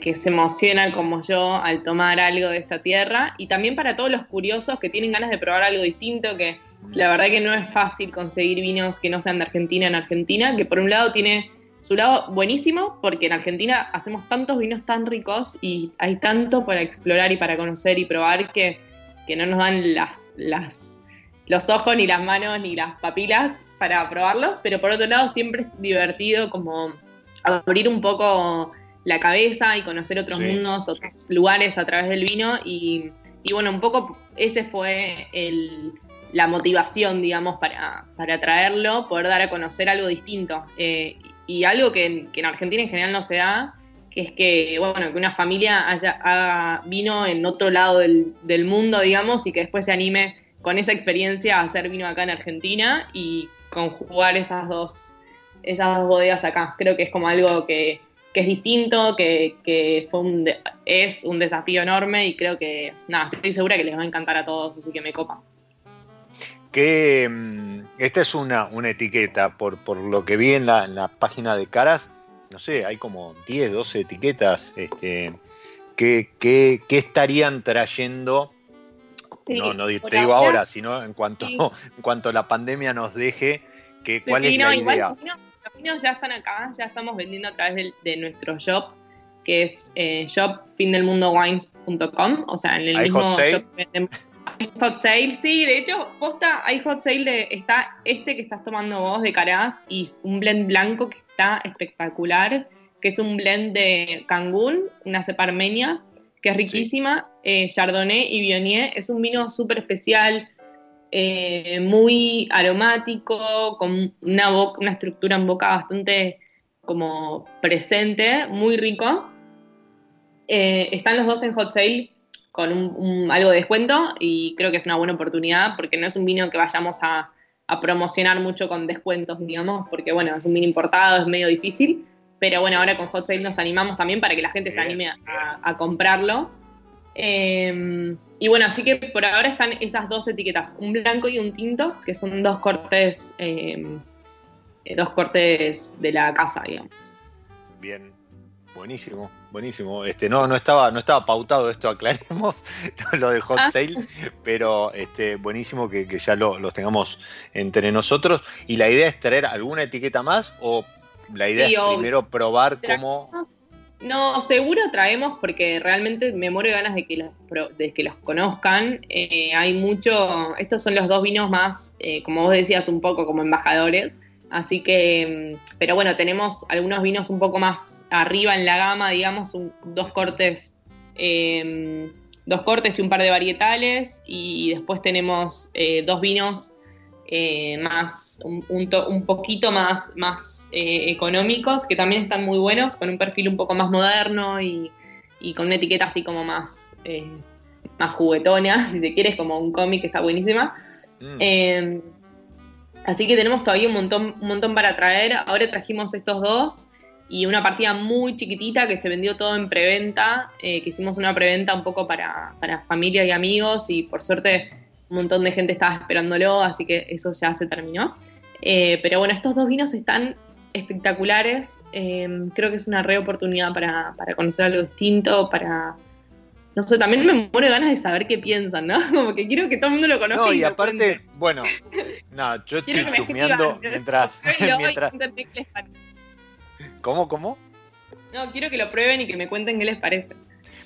que, se emociona como yo al tomar algo de esta tierra y también para todos los curiosos que tienen ganas de probar algo distinto, que la verdad que no es fácil conseguir vinos que no sean de Argentina en Argentina, que por un lado tiene su lado buenísimo, porque en Argentina hacemos tantos vinos tan ricos y hay tanto para explorar y para conocer y probar que, no nos dan las, las, los ojos, ni las manos, ni las papilas para probarlos, pero por otro lado siempre es divertido como abrir un poco la cabeza y conocer otros mundos, otros lugares a través del vino. Y, bueno, un poco ese fue el, la motivación, digamos, para, para traerlo, poder dar a conocer algo distinto. Eh, y algo que, en Argentina en general no se da, que es que, bueno, que una familia haya, vino en otro lado del, mundo, digamos, y que después se anime con esa experiencia a hacer vino acá en Argentina y conjugar esas dos, esas dos bodegas acá. Creo que es como algo que, es distinto, que, fue un es un desafío enorme y creo que, nada, estoy segura que les va a encantar a todos, así que me copa que mm, esta es una, una etiqueta, por, por, lo que vi en la, página de Caras, no sé, hay como 10, 12 etiquetas este, que, estarían trayendo, no, no te digo ahora, sino en cuanto, en cuanto la pandemia nos deje, que, cuál es la idea. Los vinos, ya están acá, ya estamos vendiendo a través de, nuestro shop, que es eh, shopfindelmundowines.com, o sea, en el mismo shop hot sale, sí, de hecho, posta, hay hot sale de, está este que estás tomando vos de Caraz y un blend blanco que está espectacular, que es un blend de Cancún, una cepa armenia, que es riquísima, eh, Chardonnay y Viognier, es un vino súper especial, eh, muy aromático, con una, boca, una estructura en boca bastante como presente, muy rico. Eh, están los dos en hot sale con un, algo de descuento y creo que es una buena oportunidad porque no es un vino que vayamos a, promocionar mucho con descuentos, digamos, porque bueno, es un vino importado, es medio difícil, pero bueno, ahora con Hot Sale nos animamos también para que la gente se anime a, comprarlo. Em, y bueno, así que por ahora están esas dos etiquetas, un blanco y un tinto, que son dos cortes, em, dos cortes de la casa, digamos. Bien, buenísimo. Buenísimo. Este, no, no estaba, no estaba pautado esto, aclaremos lo del hot ah. sale, pero este, buenísimo que, ya lo, los tengamos entre nosotros. ¿Y la idea es traer alguna etiqueta más o la idea es primero probar cómo. No, seguro traemos porque realmente me muero de ganas de que los, de que los conozcan. Eh, hay mucho, estos son los dos vinos más, eh, como vos decías, un poco como embajadores. Así que, mm, pero bueno, tenemos algunos vinos un poco más arriba en la gama, digamos, dos cortes. Em, dos cortes y un par de varietales y después tenemos eh, dos vinos eh, más un, un, poquito más, más eh, económicos que también están muy buenos con un perfil un poco más moderno y, con una etiqueta así como más, más juguetona si te quieres como un cómic que está buenísima mm. em, Así que tenemos todavía un montón, un montón para traer. Ahora trajimos estos dos y una partida muy chiquitita que se vendió todo en preventa, eh, que hicimos una preventa un poco para, para familia y amigos y por suerte un montón de gente estaba esperándolo, así que eso ya se terminó. Eh, pero bueno, estos dos vinos están espectaculares. Eh, creo que es una re oportunidad para, para, conocer algo distinto, para... No sé, también me muero de ganas de saber qué piensan, ¿no? Como que quiero que todo el mundo lo conozca. No, y, aparte, bueno, no, yo estoy chusmeando mientras... mientras... ¿Cómo, cómo? No, quiero que lo prueben y que me cuenten qué les parece.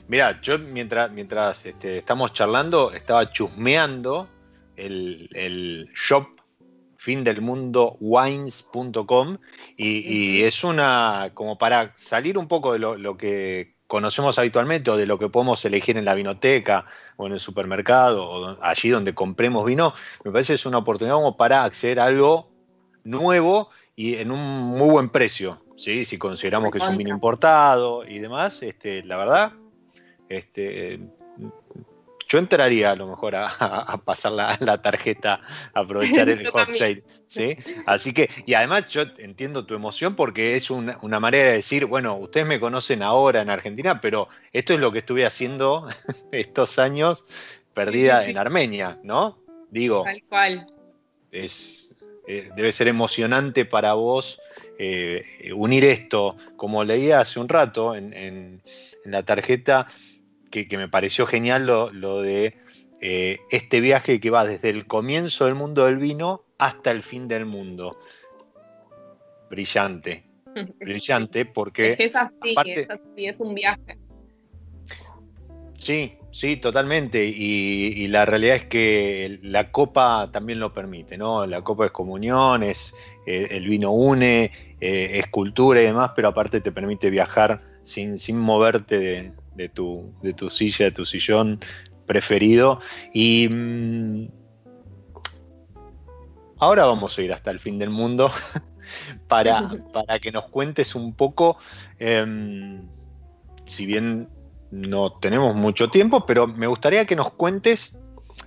Mira, yo mientras, mientras este, estamos charlando, estaba chusmeando el, el shop findelmundowines.com y, y, es una, como para salir un poco de lo, que conocemos habitualmente o de lo que podemos elegir en la vinoteca o en el supermercado o allí donde compremos vino, me parece que es una oportunidad como para acceder a algo nuevo y en un muy buen precio, ¿sí? si consideramos que es un vino importado y demás, este, la verdad, este, yo entraría a lo mejor a, pasar la, tarjeta, a aprovechar el hot sale. ¿sí? Así que, y además yo entiendo tu emoción porque es una, manera de decir, bueno, ustedes me conocen ahora en Argentina, pero esto es lo que estuve haciendo estos años perdida en Armenia, ¿no? Digo. Tal cual. Es, debe ser emocionante para vos eh, unir esto, como leía hace un rato en la tarjeta que, me pareció genial lo, de eh, este viaje que va desde el comienzo del mundo del vino hasta el fin del mundo. Brillante, brillante, porque... Es, así, es es un viaje. Sí, sí, totalmente. Y, la realidad es que la copa también lo permite, ¿no? La copa es comunión, es, eh, el vino une, eh, es cultura y demás, pero aparte te permite viajar sin, sin moverte de, de tu, de tu silla, de tu sillón preferido. Y mm, ahora vamos a ir hasta el fin del mundo para, para que nos cuentes un poco, em, si bien no tenemos mucho tiempo, pero me gustaría que nos cuentes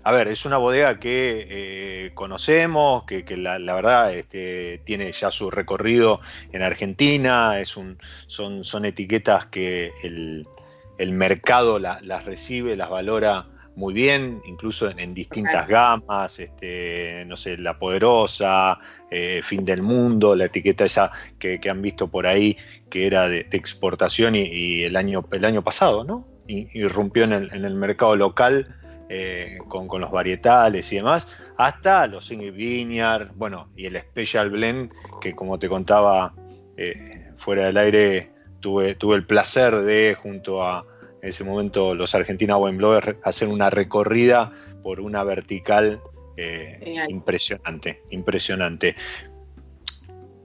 a ver, es una bodega que eh, conocemos, que, la, verdad este, tiene ya su recorrido en Argentina, es un, son, son etiquetas que el mercado las recibe, las valora muy bien, incluso en, distintas gamas, este, no sé, La Poderosa, eh, Fin del Mundo, la etiqueta esa que, han visto por ahí, que era de, exportación y, el, año, el año pasado, ¿no? irrumpió en el, mercado local eh, con, los varietales y demás, hasta los Single Vineyard, bueno, y el Special Blend, que como te contaba eh, fuera del aire, tuve, tuve el placer de, junto a en ese momento los Argentina Wine Bloggers, hacer una recorrida por una vertical eh, impresionante, impresionante.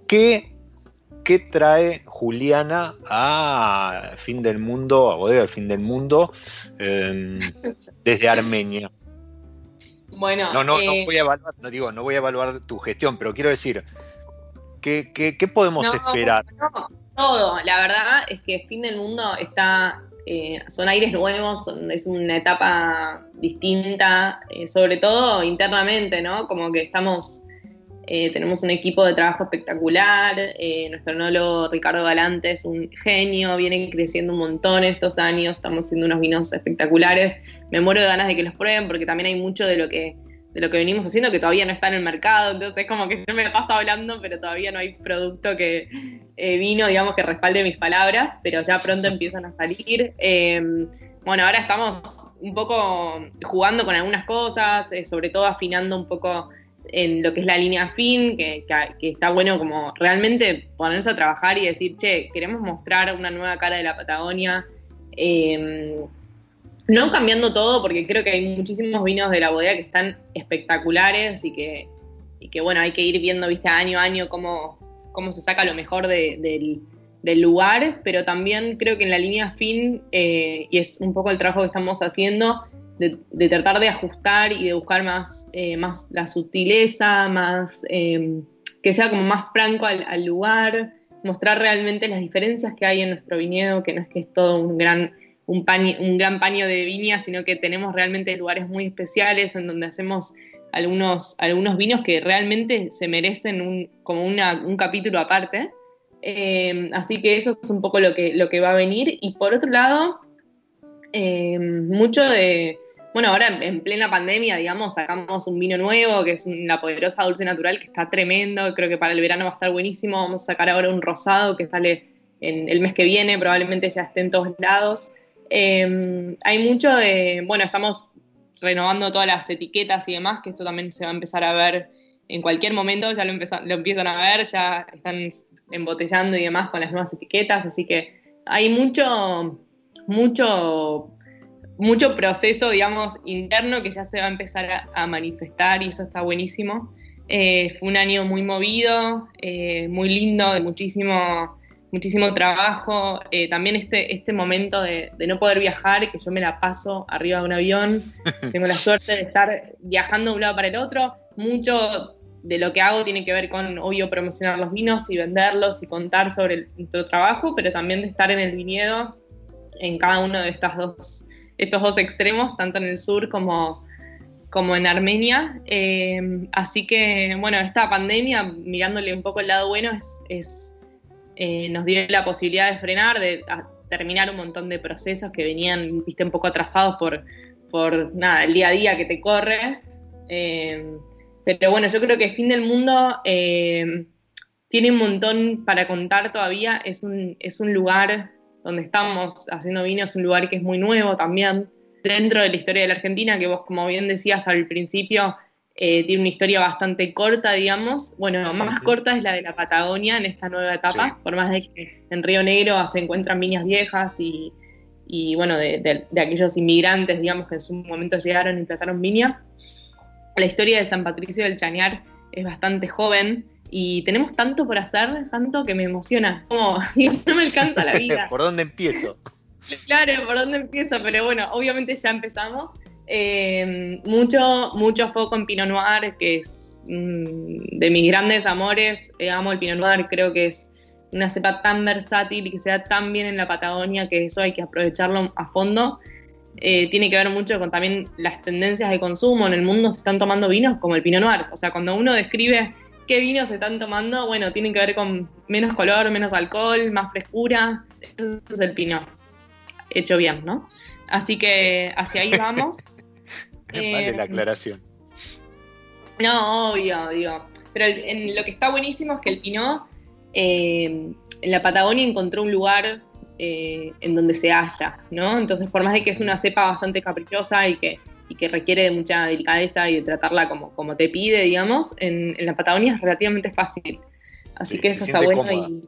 ¿Qué, ¿Qué, trae Juliana a Fin del Mundo, a Bodega Fin del Mundo, em, desde Armenia? Bueno, no, no, no eh, voy a evaluar, no digo, no voy a evaluar tu gestión, pero quiero decir, ¿qué, qué, podemos esperar? todo, la verdad es que Fin del Mundo está eh, son aires nuevos, es una etapa distinta, eh, sobre todo internamente, ¿no? Como que estamos, eh, tenemos un equipo de trabajo espectacular, nuestro enólogo Ricardo Galante es un genio, vienen creciendo un montón estos años, estamos haciendo unos vinos espectaculares, me muero de ganas de que los prueben porque también hay mucho de lo que de lo que venimos haciendo que todavía no está en el mercado, entonces es como que yo me paso hablando, pero todavía no hay producto que eh, vino, digamos, que respalde mis palabras, pero ya pronto empiezan a salir. Em, bueno, ahora estamos un poco jugando con algunas cosas, eh, sobre todo afinando un poco en lo que es la línea fin, que, que, está bueno como realmente ponerse a trabajar y decir, che, queremos mostrar una nueva cara de la Patagonia. Eh, no cambiando todo, porque creo que hay muchísimos vinos de la bodega que están espectaculares y que, que bueno, hay que ir viendo, viste, año a año cómo, cómo se saca lo mejor del, lugar, pero también creo que en la línea fin, eh, y es un poco el trabajo que estamos haciendo, de, tratar de ajustar y de buscar más, eh, más la sutileza, más em, que sea como más franco al, al lugar, mostrar realmente las diferencias que hay en nuestro viñedo, que no es que es todo un gran un, gran paño de viña, sino que tenemos realmente lugares muy especiales en donde hacemos algunos, algunos vinos que realmente se merecen un, como un capítulo aparte. Eh, así que eso es un poco lo que, lo que va a venir. Y por otro lado, eh, mucho de, bueno, ahora en, plena pandemia, digamos, sacamos un vino nuevo, que es la poderosa dulce natural, que está tremendo, creo que para el verano va a estar buenísimo. Vamos a sacar ahora un rosado que sale en el mes que viene, probablemente ya esté en todos lados. Eh, hay mucho de, bueno, estamos renovando todas las etiquetas y demás, que esto también se va a empezar a ver en cualquier momento, ya lo, lo empiezan a ver, ya están embotellando y demás con las nuevas etiquetas, así que hay mucho, mucho, mucho proceso, digamos, interno que ya se va a empezar a, manifestar y eso está buenísimo. Eh, fue un año muy movido, eh, muy lindo, de muchísimo muchísimo trabajo, eh, también este, este momento de, no poder viajar, que yo me la paso arriba de un avión, tengo la suerte de estar viajando de un lado para el otro, mucho de lo que hago tiene que ver con, obvio, promocionar los vinos y venderlos y contar sobre nuestro trabajo, pero también de estar en el viñedo en cada uno de estas dos, estos dos extremos, tanto en el sur como, como en Armenia. Eh, así que, bueno, esta pandemia, mirándole un poco el lado bueno, es eh, nos dio la posibilidad de frenar, de terminar un montón de procesos que venían, viste, un poco atrasados por, por nada, el día a día que te corre. Eh, pero bueno, yo creo que Fin del Mundo eh, tiene un montón para contar todavía. Es un, es un lugar donde estamos haciendo vino, es un lugar que es muy nuevo también. Dentro de la historia de la Argentina, que vos, como bien decías al principio, eh, tiene una historia bastante corta, digamos. Bueno, más corta es la de la Patagonia en esta nueva etapa, por más de que en Río Negro se encuentran viñas viejas y, bueno, de, aquellos inmigrantes, digamos, que en su momento llegaron y trataron viña. La historia de San Patricio del Chañar es bastante joven y tenemos tanto por hacer, tanto que me emociona. Como, no me alcanza la vida. ¿Por dónde empiezo? Claro, por dónde empiezo, pero bueno, obviamente ya empezamos. Eh, mucho, mucho foco en Pinot Noir, que es mm, de mis grandes amores. Eh, amo el Pinot Noir, creo que es una cepa tan versátil y que se da tan bien en la Patagonia que eso hay que aprovecharlo a fondo. Eh, tiene que ver mucho con también las tendencias de consumo. En el mundo se están tomando vinos como el Pinot Noir. O sea, cuando uno describe qué vinos se están tomando, bueno, tienen que ver con menos color, menos alcohol, más frescura. Eso es el Pinot. Hecho bien, ¿no? Así que hacia ahí vamos. vale la eh, aclaración. No, obvio, digo. Pero en lo que está buenísimo es que el Pinot eh, en la Patagonia encontró un lugar eh, en donde se halla, ¿no? Entonces, por más de que es una cepa bastante caprichosa y que, que requiere de mucha delicadeza y de tratarla como, como te pide, digamos, en, la Patagonia es relativamente fácil. Así que eso está bueno y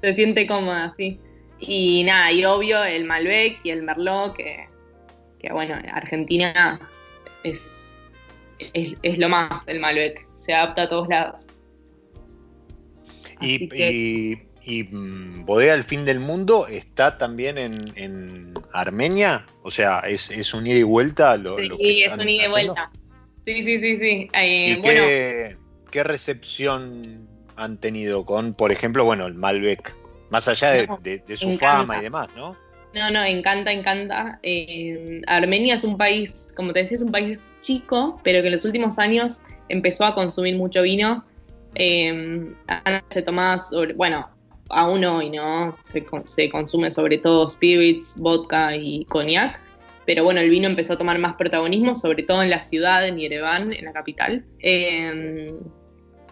se siente cómoda, sí. Y nada, y obvio el Malbec y el Merlot, que, que bueno, Argentina es, es, lo más el Malbec, se adapta a todos lados. Y, y, mm, Bodega El Fin del Mundo está también en, Armenia, o sea, es, es un ida y vuelta. Lo, sí, es un ida y vuelta. Sí, sí, sí, sí. Eh, qué, qué, recepción han tenido con, por ejemplo, bueno, el Malbec? Más allá de, su fama y demás, ¿no? No, no, encanta, encanta. Eh, Armenia es un país, como te decía, es un país chico, pero que en los últimos años empezó a consumir mucho vino. Eh, se tomaba bueno, aún hoy, ¿no? Se, se, consume sobre todo spirits, vodka y cognac. Pero bueno, el vino empezó a tomar más protagonismo, sobre todo en la ciudad, en Yerevan, en la capital. Eh,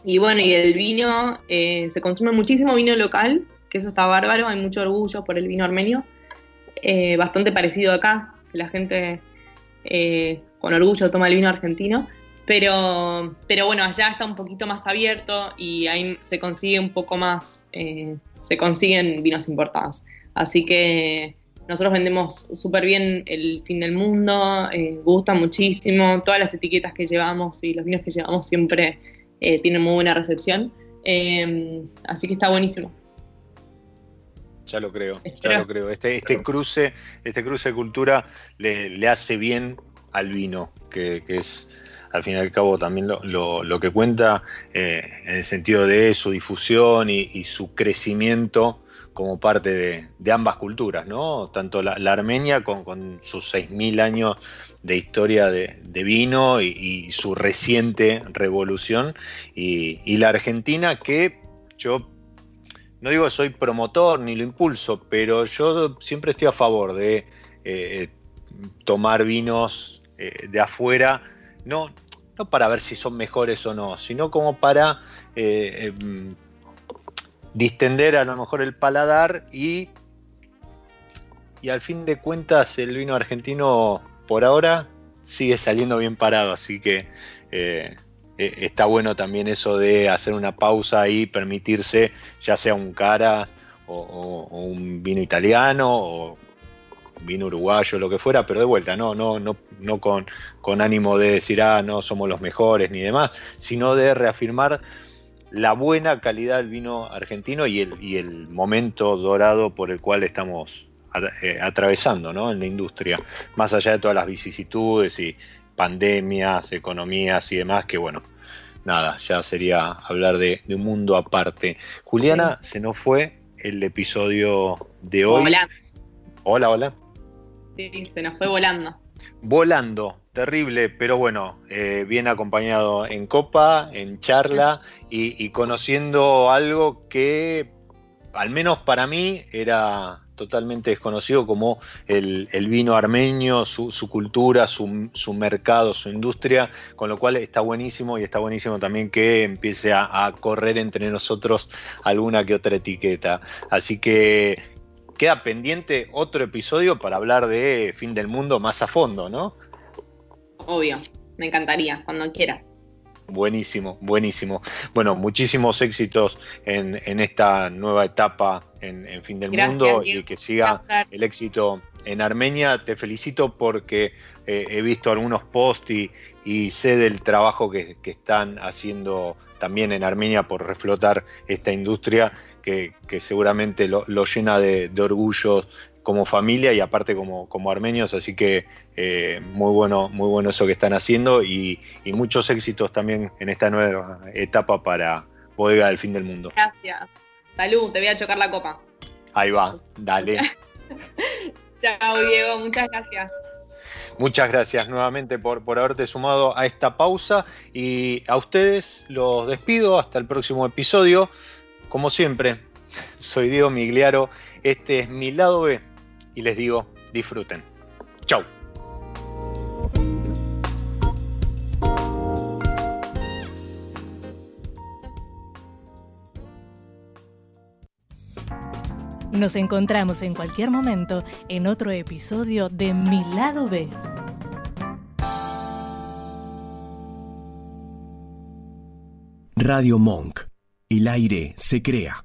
y bueno, y el vino, se consume muchísimo vino local, que eso está bárbaro, hay mucho orgullo por el vino armenio. Eh, bastante parecido acá, la gente eh, con orgullo toma el vino argentino, pero, pero bueno, allá está un poquito más abierto y ahí se consigue un poco más, eh, se consiguen vinos importados. Así que nosotros vendemos súper bien el fin del mundo, gusta muchísimo, todas las etiquetas que llevamos y los vinos que llevamos siempre tienen muy buena recepción. así que está buenísimo. Ya lo creo, ya lo creo. Este, este cruce, este cruce de cultura le, hace bien al vino, que, es al fin y al cabo también lo, que cuenta eh, en el sentido de su difusión y, su crecimiento como parte de, ambas culturas, ¿no? Tanto la, armenia con, sus 6.000 años de historia de, vino y, su reciente revolución, y, la Argentina que yo no digo que soy promotor ni lo impulso, pero yo siempre estoy a favor de eh, tomar vinos eh, de afuera, no, no para ver si son mejores o no, sino como para eh, em, distender a lo mejor el paladar y, y al fin de cuentas el vino argentino por ahora sigue saliendo bien parado, así que eh, está bueno también eso de hacer una pausa y permitirse ya sea un cara o, un vino italiano o vino uruguayo, lo que fuera, pero de vuelta, no, no, no, no con, con ánimo de decir, ah, no somos los mejores ni demás, sino de reafirmar la buena calidad del vino argentino y el, y el momento dorado por el cual estamos eh, atravesando ¿no? en la industria, más allá de todas las vicisitudes y pandemias, economías y demás, que bueno, nada, ya sería hablar de, un mundo aparte. Juliana, se nos fue el episodio de hoy. Hola. Hola, hola. Sí, se nos fue volando. Volando, terrible, pero bueno, eh, bien acompañado en copa, en charla y, conociendo algo que, al menos para mí, era totalmente desconocido como el, vino armenio, su, cultura, su, mercado, su industria, con lo cual está buenísimo y está buenísimo también que empiece a, correr entre nosotros alguna que otra etiqueta. Así que queda pendiente otro episodio para hablar de Fin del Mundo más a fondo, ¿no? obvio. Me encantaría, cuando quiera. Buenísimo, buenísimo. Bueno, muchísimos éxitos en, esta nueva etapa en, Fin del Mundo y que siga el éxito en Armenia. Te felicito porque eh, he visto algunos posts y, sé del trabajo que, están haciendo también en Armenia por reflotar esta industria que, seguramente lo, llena de, de orgullo como familia y aparte como, como armenios, así que eh, muy bueno, muy bueno eso que están haciendo y, muchos éxitos también en esta nueva etapa para Bodega del Fin del Mundo. Gracias. Salud, te voy a chocar la copa. Ahí va, dale. Chao Diego, muchas gracias. Muchas gracias nuevamente por, por haberte sumado a esta pausa y a ustedes los despido hasta el próximo episodio. Como siempre, soy Diego Migliaro, este es mi lado B y les digo, disfruten. Chau. Nos encontramos en cualquier momento en otro episodio de Mi lado B. Radio Monk. El aire se crea.